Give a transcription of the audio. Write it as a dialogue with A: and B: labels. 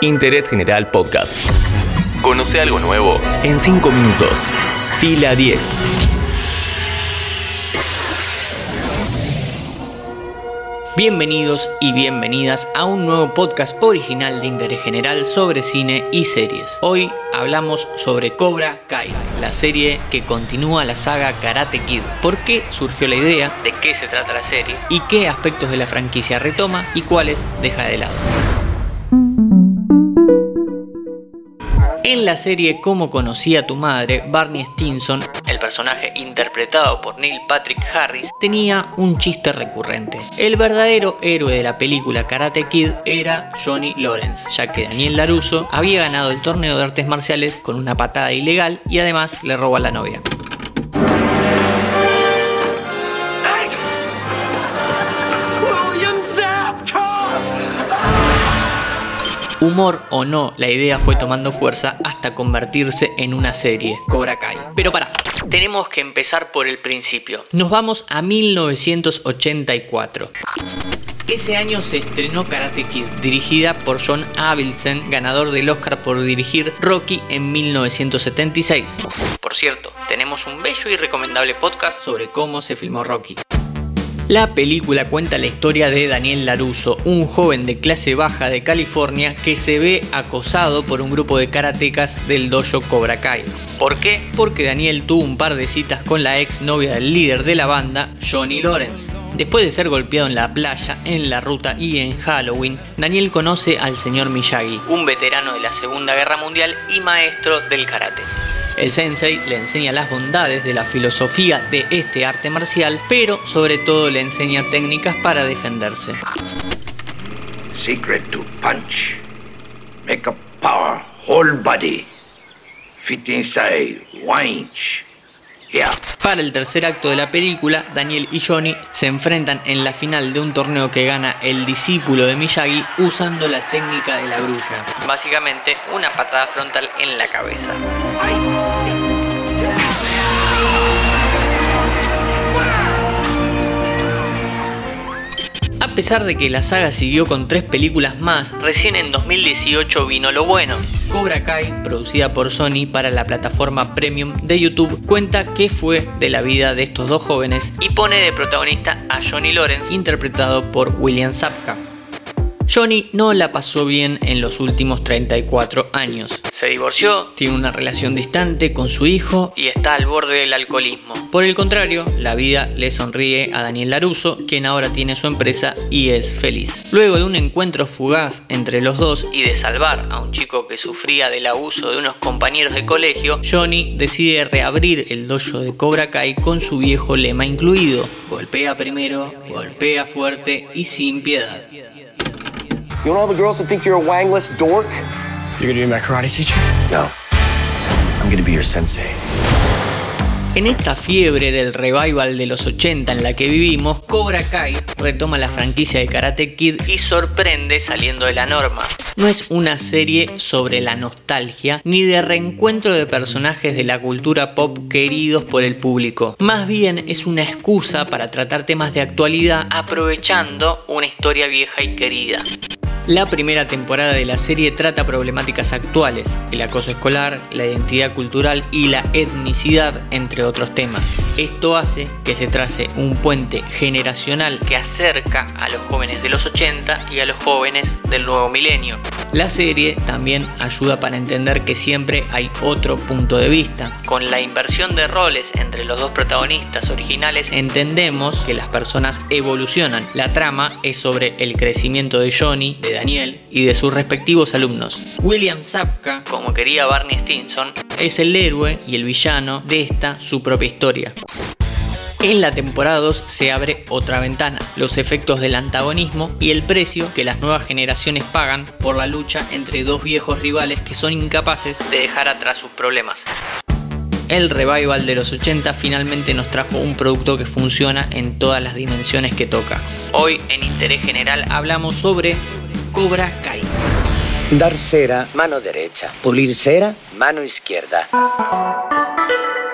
A: Interés General Podcast. Conoce algo nuevo en 5 minutos. Fila 10.
B: Bienvenidos y bienvenidas a un nuevo podcast original de interés general sobre cine y series. Hoy hablamos sobre Cobra Kai, la serie que continúa la saga Karate Kid. ¿Por qué surgió la idea? ¿De qué se trata la serie? ¿Y qué aspectos de la franquicia retoma y cuáles deja de lado? En la serie Cómo conocí a tu madre, Barney Stinson, el personaje interpretado por Neil Patrick Harris, tenía un chiste recurrente. El verdadero héroe de la película Karate Kid era Johnny Lawrence, ya que Daniel LaRusso había ganado el torneo de artes marciales con una patada ilegal y además le robó a la novia. Humor o no, la idea fue tomando fuerza hasta convertirse en una serie, Cobra Kai. Pero para, tenemos que empezar por el principio. Nos vamos a 1984. Ese año se estrenó Karate Kid, dirigida por John Avildsen, ganador del Oscar por dirigir Rocky en 1976. Por cierto, tenemos un bello y recomendable podcast sobre cómo se filmó Rocky. La película cuenta la historia de Daniel Laruso, un joven de clase baja de California que se ve acosado por un grupo de karatecas del dojo Cobra Kai. ¿Por qué? Porque Daniel tuvo un par de citas con la ex novia del líder de la banda, Johnny Lawrence. Después de ser golpeado en la playa, en la ruta y en Halloween, Daniel conoce al señor Miyagi, un veterano de la Segunda Guerra Mundial y maestro del karate. El sensei le enseña las bondades de la filosofía de este arte marcial, pero sobre todo le enseña técnicas para defenderse.
C: Secret to punch. Make a power whole body. Fit inside one. Yeah.
B: Para el tercer acto de la película, Daniel y Johnny se enfrentan en la final de un torneo que gana el discípulo de Miyagi usando la técnica de la grulla. Básicamente, una patada frontal en la cabeza. Pesar de que la saga siguió con tres películas más, recién en 2018 vino lo bueno. Cobra Kai, producida por Sony para la plataforma premium de YouTube, cuenta qué fue de la vida de estos dos jóvenes y pone de protagonista a Johnny Lawrence, interpretado por William Zapka. Johnny no la pasó bien en los últimos 34 años. Se divorció, tiene una relación distante con su hijo y está al borde del alcoholismo. Por el contrario, la vida le sonríe a Daniel Laruso, quien ahora tiene su empresa y es feliz. Luego de un encuentro fugaz entre los dos y de salvar a un chico que sufría del abuso de unos compañeros de colegio, Johnny decide reabrir el dojo de Cobra Kai con su viejo lema incluido: golpea primero, golpea fuerte y sin piedad.
D: You want all the girls to think you're a wangless dork?
E: You're gonna be my karate teacher?
D: No. I'm gonna be your sensei.
B: En esta fiebre del revival de los 80 en la que vivimos, Cobra Kai retoma la franquicia de Karate Kid y sorprende saliendo de la norma. No es una serie sobre la nostalgia ni de reencuentro de personajes de la cultura pop queridos por el público. Más bien es una excusa para tratar temas de actualidad aprovechando una historia vieja y querida. La primera temporada de la serie trata problemáticas actuales, el acoso escolar, la identidad cultural y la etnicidad, entre otros temas. Esto hace que se trace un puente generacional que acerca a los jóvenes de los 80 y a los jóvenes del nuevo milenio. La serie también ayuda para entender que siempre hay otro punto de vista. Con la inversión de roles entre los dos protagonistas originales entendemos que las personas evolucionan. La trama es sobre el crecimiento de Johnny, de Daniel y de sus respectivos alumnos. William Zapka, como quería Barney Stinson, es el héroe y el villano de esta su propia historia. En la temporada 2 se abre otra ventana, los efectos del antagonismo y el precio que las nuevas generaciones pagan por la lucha entre dos viejos rivales que son incapaces de dejar atrás sus problemas. El revival de los 80 finalmente nos trajo un producto que funciona en todas las dimensiones que toca. Hoy en Interés General hablamos sobre Cobra Kai.
F: Dar cera, mano derecha. Pulir cera, mano izquierda.